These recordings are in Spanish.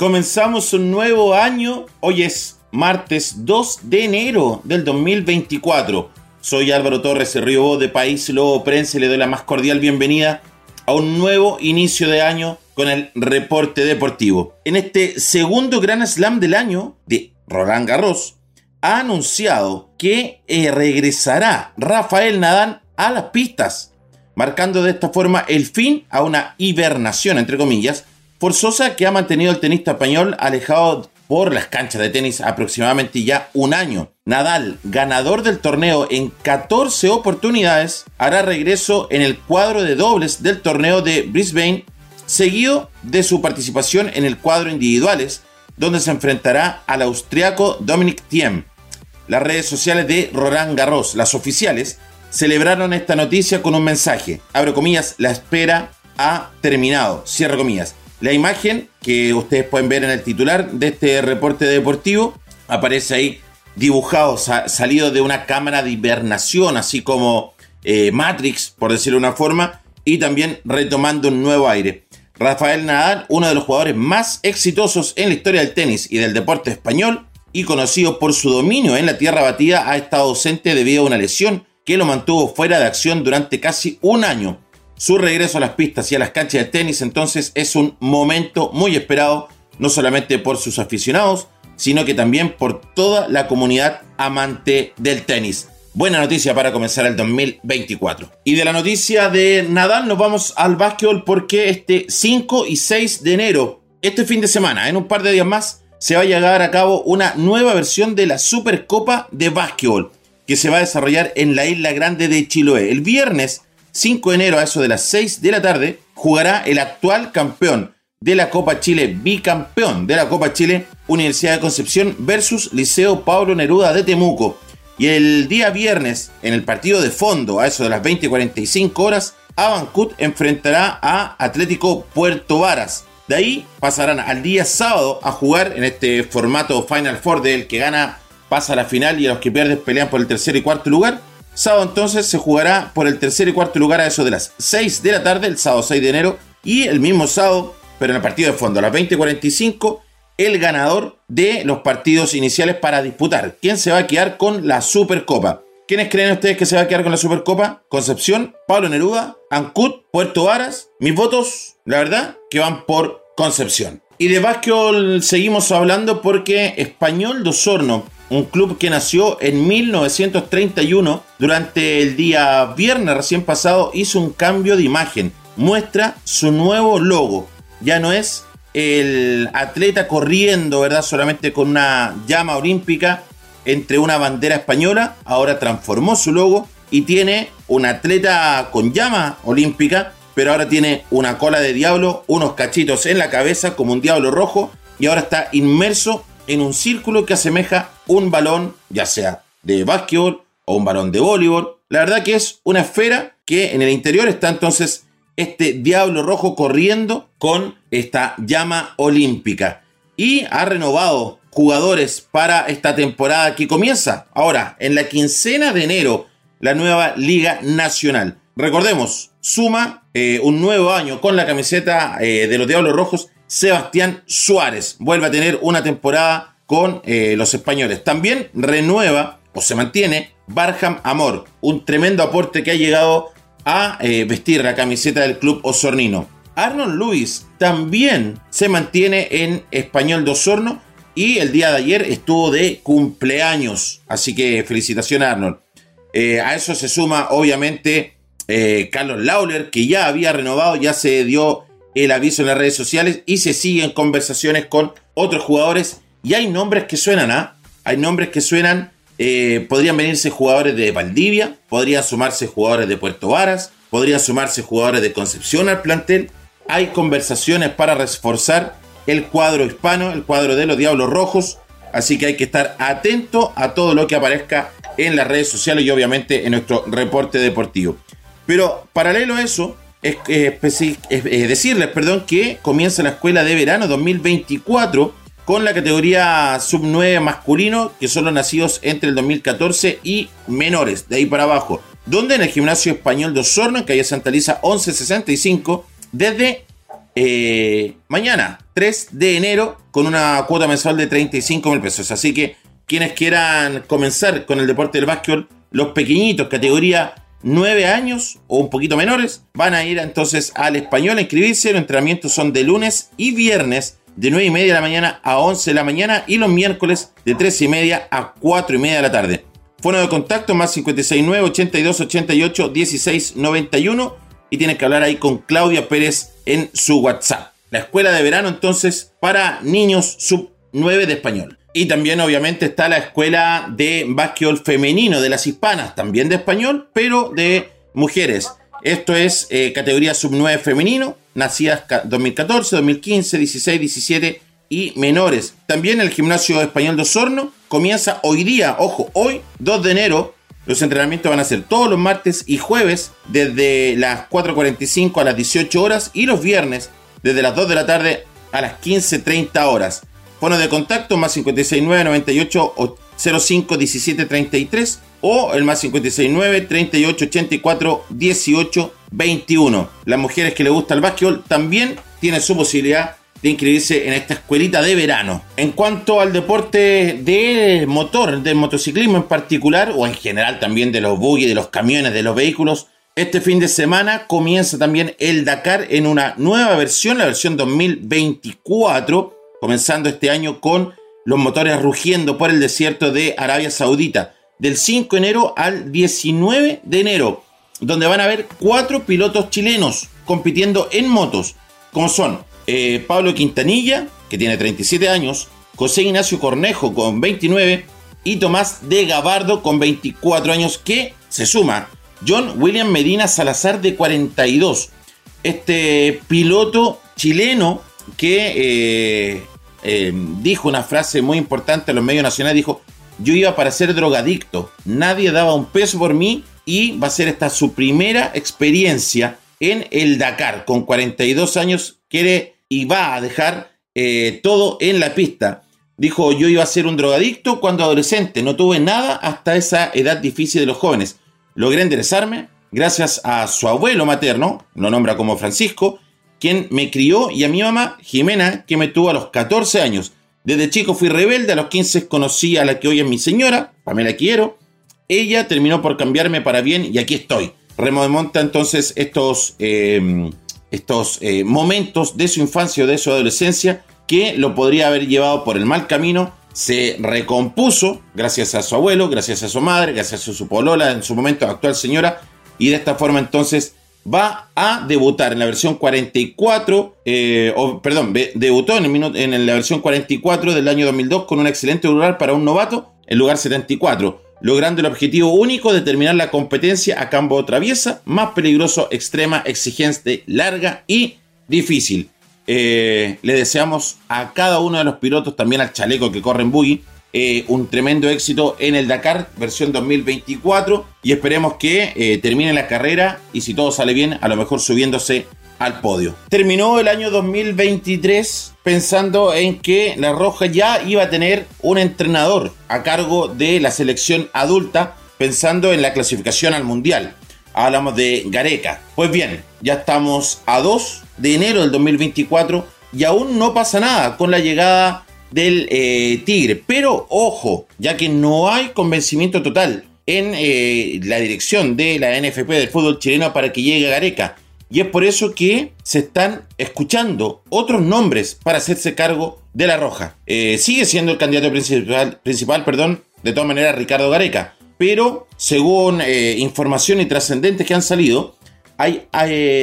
Comenzamos un nuevo año. Hoy es martes 2 de enero del 2024. Soy Álvaro Torres Río de País Lobo Prensa y le doy la más cordial bienvenida a un nuevo inicio de año con el reporte deportivo. En este segundo Gran Slam del año de Roland Garros, ha anunciado que eh, regresará Rafael Nadal a las pistas, marcando de esta forma el fin a una hibernación, entre comillas, forzosa que ha mantenido el tenista español alejado por las canchas de tenis aproximadamente ya un año. Nadal, ganador del torneo en 14 oportunidades, hará regreso en el cuadro de dobles del torneo de Brisbane, seguido de su participación en el cuadro individuales, donde se enfrentará al austriaco Dominic Thiem. Las redes sociales de Roland Garros, las oficiales, celebraron esta noticia con un mensaje. Abro comillas, la espera ha terminado. Cierro comillas. La imagen que ustedes pueden ver en el titular de este reporte deportivo aparece ahí dibujado, salido de una cámara de hibernación, así como eh, Matrix, por decirlo de una forma, y también retomando un nuevo aire. Rafael Nadal, uno de los jugadores más exitosos en la historia del tenis y del deporte español, y conocido por su dominio en la tierra batida, ha estado ausente debido a una lesión que lo mantuvo fuera de acción durante casi un año. Su regreso a las pistas y a las canchas de tenis entonces es un momento muy esperado, no solamente por sus aficionados, sino que también por toda la comunidad amante del tenis. Buena noticia para comenzar el 2024. Y de la noticia de Nadal nos vamos al básquetbol porque este 5 y 6 de enero, este fin de semana, en un par de días más, se va a llevar a cabo una nueva versión de la Supercopa de Básquetbol que se va a desarrollar en la isla grande de Chiloé. El viernes 5 de enero a eso de las 6 de la tarde jugará el actual campeón de la Copa Chile, bicampeón de la Copa Chile, Universidad de Concepción versus Liceo Pablo Neruda de Temuco. Y el día viernes, en el partido de fondo, a eso de las 20.45 horas, Abancut enfrentará a Atlético Puerto Varas. De ahí pasarán al día sábado a jugar en este formato Final Four del que gana pasa a la final y a los que pierden pelean por el tercer y cuarto lugar. Sábado entonces se jugará por el tercer y cuarto lugar a eso de las 6 de la tarde, el sábado 6 de enero, y el mismo sábado, pero en el partido de fondo, a las 20.45, el ganador de los partidos iniciales para disputar. ¿Quién se va a quedar con la Supercopa? ¿Quiénes creen ustedes que se va a quedar con la Supercopa? Concepción, Pablo Neruda, Ancut, Puerto Varas. Mis votos, la verdad, que van por Concepción. Y de básquetbol seguimos hablando porque Español de Osorno un club que nació en 1931, durante el día viernes recién pasado hizo un cambio de imagen. Muestra su nuevo logo. Ya no es el atleta corriendo, ¿verdad? Solamente con una llama olímpica entre una bandera española. Ahora transformó su logo y tiene un atleta con llama olímpica, pero ahora tiene una cola de diablo, unos cachitos en la cabeza como un diablo rojo y ahora está inmerso en un círculo que asemeja un balón, ya sea de básquetbol o un balón de voleibol. La verdad que es una esfera que en el interior está entonces este diablo rojo corriendo con esta llama olímpica. Y ha renovado jugadores para esta temporada que comienza ahora en la quincena de enero la nueva Liga Nacional. Recordemos, suma eh, un nuevo año con la camiseta eh, de los Diablos Rojos Sebastián Suárez. Vuelve a tener una temporada con eh, los españoles. También renueva o se mantiene Barham Amor, un tremendo aporte que ha llegado a vestir la camiseta del club osornino. Arnold Lewis también se mantiene en Español de Osorno y el día de ayer estuvo de cumpleaños. Así que felicitaciones a Arnold. A eso se suma obviamente Carlos Lauler, que ya había renovado, ya se dio el aviso en las redes sociales y se siguen conversaciones con otros jugadores. Y hay nombres que suenan, ¿ah? Hay nombres que suenan. Eh, podrían venirse jugadores de Valdivia, podrían sumarse jugadores de Puerto Varas, podrían sumarse jugadores de Concepción al plantel. Hay conversaciones para reforzar el cuadro hispano, el cuadro de los Diablos Rojos. Así que hay que estar atento a todo lo que aparezca en las redes sociales y obviamente en nuestro reporte deportivo. Pero paralelo a eso, es, decirles perdón, que comienza la escuela de verano 2024 con la categoría sub 9 masculino, que son los nacidos entre el 2014 y menores, de ahí para abajo. Donde en el gimnasio español de Osorno, en calle Santa Lisa 1165, desde eh, mañana, 3 de enero, con una cuota mensual de 35 mil pesos. Así que quienes quieran comenzar con el deporte del básquetbol, los pequeñitos, categoría 9 años o un poquito menores, van a ir entonces al español a inscribirse. Los entrenamientos son de lunes y viernes de 9 y media de la mañana a 11 de la mañana y los miércoles de 3 y media a 4 y media de la tarde. Fono de contacto más 569 82 88 16 91 y tienes que hablar ahí con Claudia Pérez en su WhatsApp. La escuela de verano entonces para niños sub 9 de español. Y también obviamente está la escuela de básquetbol femenino de las hispanas, también de español, pero de mujeres. Esto es eh, categoría sub 9 femenino, nacidas 2014, 2015, 16, 17 y menores. También el gimnasio español de Osorno comienza hoy día, ojo, hoy 2 de enero. Los entrenamientos van a ser todos los martes y jueves desde las 4.45 a las 18 horas y los viernes desde las 2 de la tarde a las 15.30 horas. Fono de contacto más 569 98 05 17 33 o el más 569 38 84 18 21. Las mujeres que les gusta el básquetbol también tienen su posibilidad de inscribirse en esta escuelita de verano. En cuanto al deporte de motor, del motociclismo en particular, o en general también de los buggy, de los camiones, de los vehículos, este fin de semana comienza también el Dakar en una nueva versión, la versión 2024 comenzando este año con los motores rugiendo por el desierto de Arabia Saudita, del 5 de enero al 19 de enero, donde van a haber cuatro pilotos chilenos compitiendo en motos, como son eh, Pablo Quintanilla, que tiene 37 años, José Ignacio Cornejo con 29 y Tomás de Gabardo con 24 años, que se suma John William Medina Salazar de 42. Este piloto chileno que eh, eh, dijo una frase muy importante en los medios nacionales, dijo, yo iba para ser drogadicto, nadie daba un peso por mí y va a ser esta su primera experiencia en el Dakar. Con 42 años quiere y va a dejar eh, todo en la pista. Dijo, yo iba a ser un drogadicto cuando adolescente, no tuve nada hasta esa edad difícil de los jóvenes. Logré enderezarme gracias a su abuelo materno, lo nombra como Francisco, quien me crió, y a mi mamá, Jimena, que me tuvo a los 14 años. Desde chico fui rebelde, a los 15 conocí a la que hoy es mi señora, Pamela Quiero. Ella terminó por cambiarme para bien y aquí estoy. Remonta entonces estos, em, estos eh, momentos de su infancia o de su adolescencia que lo podría haber llevado por el mal camino. Se recompuso gracias a su abuelo, gracias a su madre, gracias a su polola, en su momento actual señora, y de esta forma entonces va a debutar en la versión 44, eh, o, perdón, debutó en, en la versión 44 del año 2002 con un excelente lugar para un novato, el lugar 74, logrando el objetivo único de terminar la competencia a campo traviesa, más peligroso, extrema, exigente, larga y difícil. Eh, le deseamos a cada uno de los pilotos, también al chaleco que corre en buggy, eh, un tremendo éxito en el Dakar, versión 2024, y esperemos que eh, termine la carrera y si todo sale bien, a lo mejor subiéndose al podio. Terminó el año 2023 pensando en que La Roja ya iba a tener un entrenador a cargo de la selección adulta, pensando en la clasificación al Mundial. Hablamos de Gareca. Pues bien, ya estamos a 2 de enero del 2024 y aún no pasa nada con la llegada del eh, Tigre. Pero ojo, ya que no hay convencimiento total en eh, la dirección de la NFP del fútbol chileno para que llegue a Gareca. Y es por eso que se están escuchando otros nombres para hacerse cargo de la Roja. Eh, sigue siendo el candidato principal, principal, perdón, de todas maneras Ricardo Gareca. Pero según informaciones trascendentes que han salido, hay,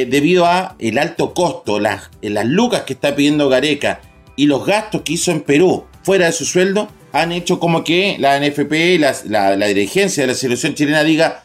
debido a el alto costo, las, las lucas que está pidiendo Gareca y los gastos que hizo en Perú fuera de su sueldo han hecho como que la NFP, la, la, dirigencia de la selección chilena diga,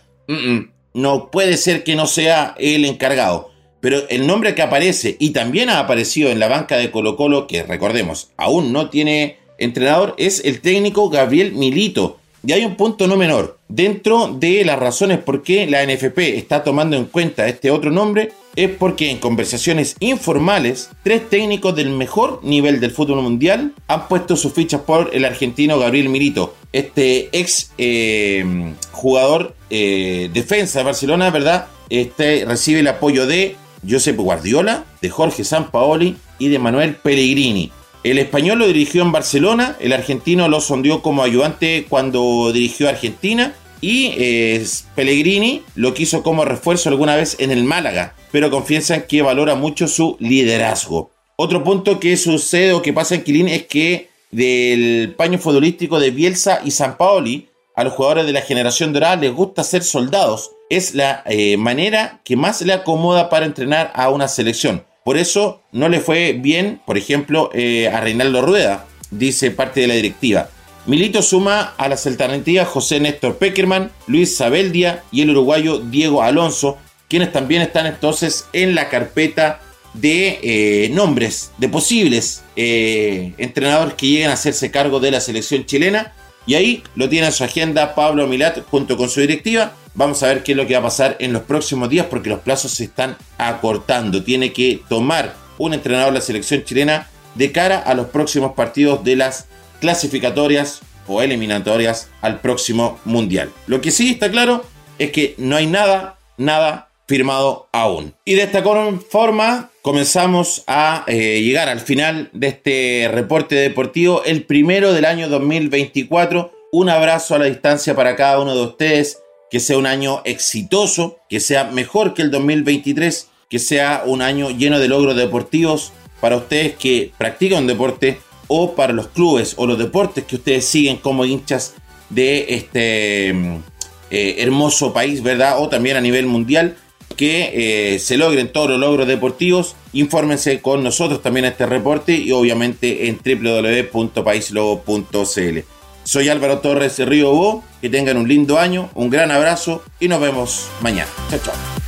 no puede ser que no sea el encargado. Pero el nombre que aparece y también ha aparecido en la banca de Colo Colo, que recordemos, aún no tiene entrenador, es el técnico Gabriel Milito. Y hay un punto no menor. Dentro de las razones por qué la NFP está tomando en cuenta este otro nombre, es porque en conversaciones informales, tres técnicos del mejor nivel del fútbol mundial han puesto sus fichas por el argentino Gabriel Milito, este ex eh, jugador eh, defensa de Barcelona, ¿verdad? Este recibe el apoyo de Josep Guardiola, de Jorge Sampaoli y de Manuel Pellegrini. El español lo dirigió en Barcelona, el argentino lo sondeó como ayudante cuando dirigió a Argentina y eh, Pellegrini lo quiso como refuerzo alguna vez en el Málaga, pero confiesan que valora mucho su liderazgo. Otro punto que sucede o que pasa en Quilín es que del paño futbolístico de Bielsa y San Paoli, a los jugadores de la generación dorada les gusta ser soldados. Es la eh, manera que más le acomoda para entrenar a una selección. Por eso no le fue bien, por ejemplo, eh, a Reinaldo Rueda, dice parte de la directiva. Milito suma a las alternativas José Néstor Peckerman, Luis Sabeldia y el uruguayo Diego Alonso, quienes también están entonces en la carpeta de eh, nombres de posibles eh, entrenadores que lleguen a hacerse cargo de la selección chilena. Y ahí lo tiene en su agenda Pablo Milat junto con su directiva Vamos a ver qué es lo que va a pasar en los próximos días porque los plazos se están acortando. Tiene que tomar un entrenador la selección chilena de cara a los próximos partidos de las clasificatorias o eliminatorias al próximo mundial. Lo que sí está claro es que no hay nada, nada firmado aún. Y de esta forma comenzamos a eh, llegar al final de este reporte deportivo, el primero del año 2024. Un abrazo a la distancia para cada uno de ustedes que sea un año exitoso, que sea mejor que el 2023, que sea un año lleno de logros deportivos para ustedes que practican deporte o para los clubes o los deportes que ustedes siguen como hinchas de este mm, eh, hermoso país, ¿verdad? O también a nivel mundial, que eh, se logren todos los logros deportivos. Infórmense con nosotros también en este reporte y obviamente en www.paislobo.cl. Soy Álvaro Torres Río Bo. Que tengan un lindo año, un gran abrazo y nos vemos mañana. Chao, chao.